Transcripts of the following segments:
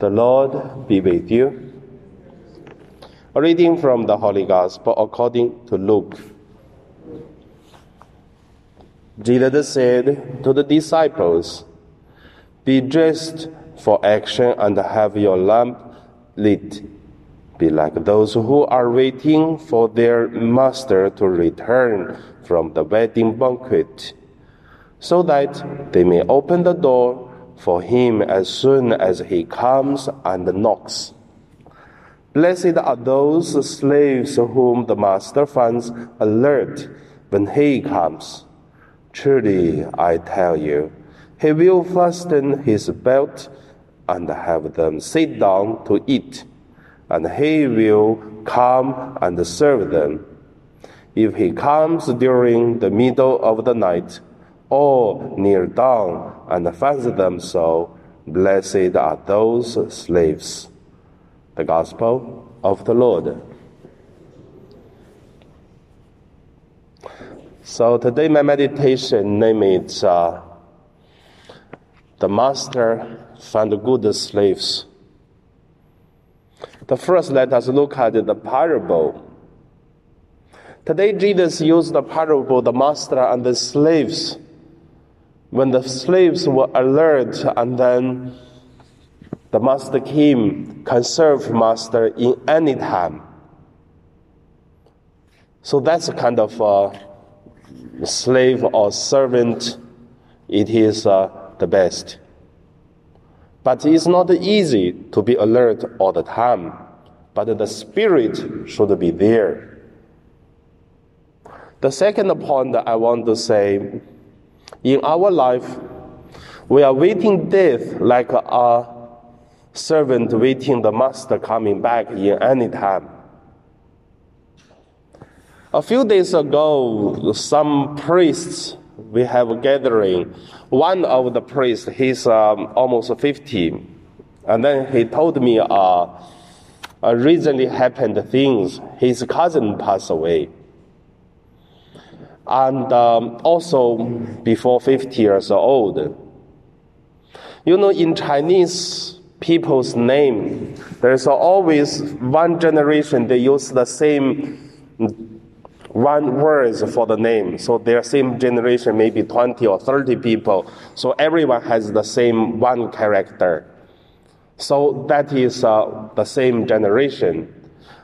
The Lord be with you. A reading from the Holy Gospel according to Luke. Jesus said to the disciples, Be dressed for action and have your lamp lit. Be like those who are waiting for their master to return from the wedding banquet, so that they may open the door for him as soon as he comes and knocks. Blessed are those slaves whom the master finds alert when he comes. Truly, I tell you, he will fasten his belt and have them sit down to eat, and he will come and serve them. If he comes during the middle of the night, or kneel down and finds them so, blessed are those slaves. The Gospel of the Lord. So today my meditation name is uh, the Master found good slaves. The first, let us look at the parable. Today Jesus used the parable, the master and the slaves. When the slaves were alert and then the master came, can serve master in any time. So that's a kind of slave or servant. It is uh, the best. But it's not easy to be alert all the time. But the spirit should be there. The second point I want to say in our life, we are waiting death like a servant waiting the master coming back in any time. A few days ago, some priests we have a gathering. One of the priests, he's um, almost 50, and then he told me uh, uh, recently happened things. His cousin passed away, and um, also before 50 years old. You know, in Chinese people's name, there's always one generation they use the same one words for the name. So their same generation, maybe 20 or 30 people. So everyone has the same one character. So that is uh, the same generation.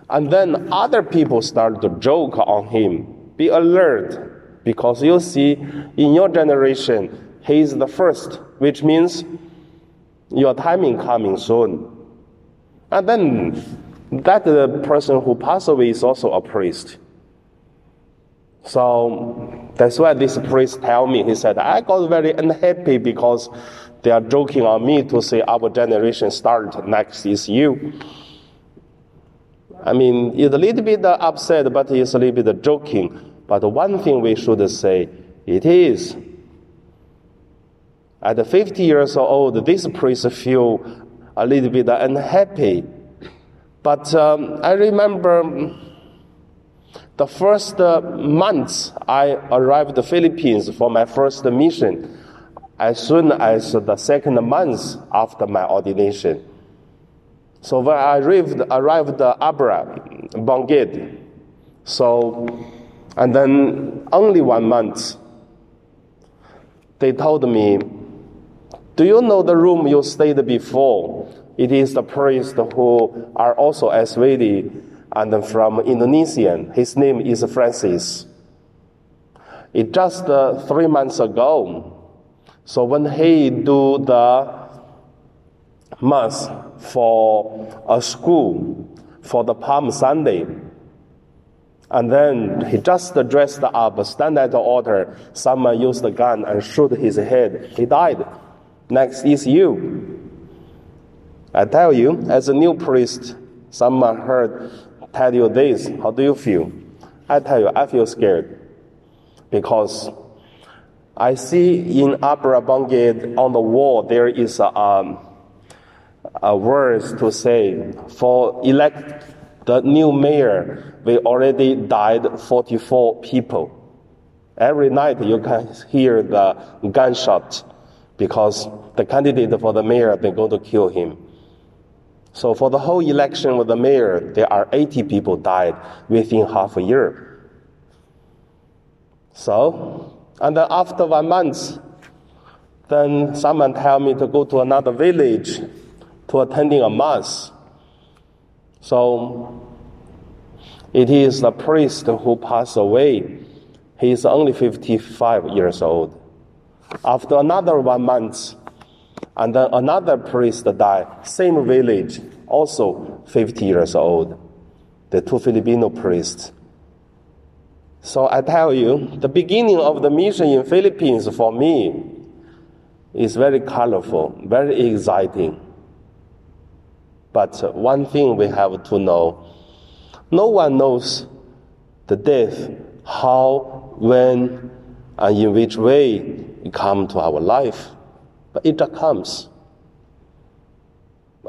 And then other people start to joke on him. Be alert, because you see, in your generation, he is the first, which means your timing coming soon. And then that the person who passed away is also a priest. So that's why this priest tell me, he said, I got very unhappy because they are joking on me to say our generation start next is you. I mean, it's a little bit upset, but it's a little bit joking. But one thing we should say, it is. At 50 years old, this priest feel a little bit unhappy. But um, I remember the first uh, months I arrived the Philippines for my first mission, as soon as the second month after my ordination. So when I arrived, arrived at Abra, Bangued, so, and then only one month, they told me, do you know the room you stayed before? It is the priest who are also Aswadi and from Indonesian. His name is Francis. It just uh, three months ago. So when he do the mass for a school for the Palm Sunday, and then he just dressed up, stand at the altar. Someone used a gun and shoot his head. He died. Next is you. I tell you, as a new priest, someone heard tell you this, how do you feel? I tell you, I feel scared because I see in Abra Bangued on the wall there is a, um, a words to say for elect the new mayor. We already died 44 people. Every night you can hear the gunshot because the candidate for the mayor they're going to kill him. So for the whole election with the mayor, there are 80 people died within half a year. So, and then after one month, then someone tell me to go to another village to attending a mass. So it is the priest who passed away. He is only 55 years old. After another one month, and then another priest died, same village, also 50 years old. The two Filipino priests. So I tell you, the beginning of the mission in Philippines for me is very colorful, very exciting. But one thing we have to know no one knows the death, how, when, and in which way it comes to our life. But it comes.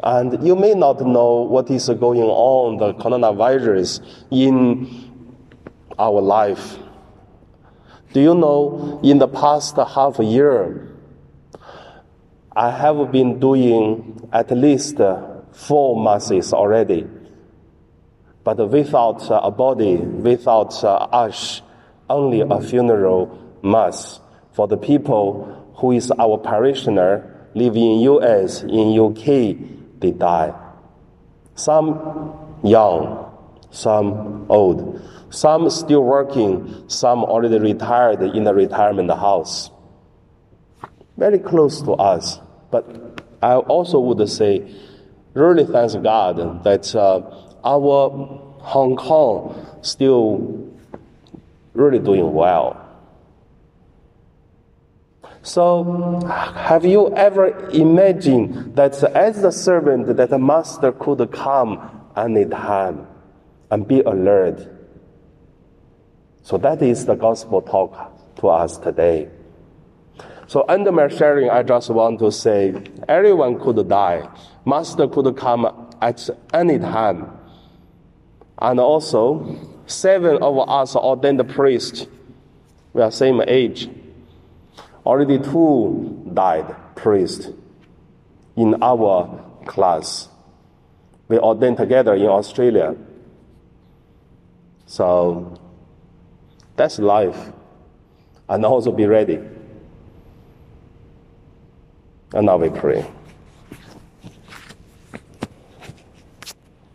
And you may not know what is going on, the coronavirus, in our life. Do you know, in the past half a year, I have been doing at least four masses already. But without uh, a body, without uh, ash, only a funeral mass for the people who is our parishioner live in US, in UK, they die. Some young, some old, some still working, some already retired in the retirement house. Very close to us. But I also would say really thanks God that uh, our Hong Kong still really doing well. So, have you ever imagined that as a servant, that the master could come anytime and be alert? So that is the gospel talk to us today. So under my sharing, I just want to say everyone could die. Master could come at any time. And also, seven of us ordained priests. We are same age. Already two died priests in our class. We ordained together in Australia. So that's life. And also be ready. And now we pray.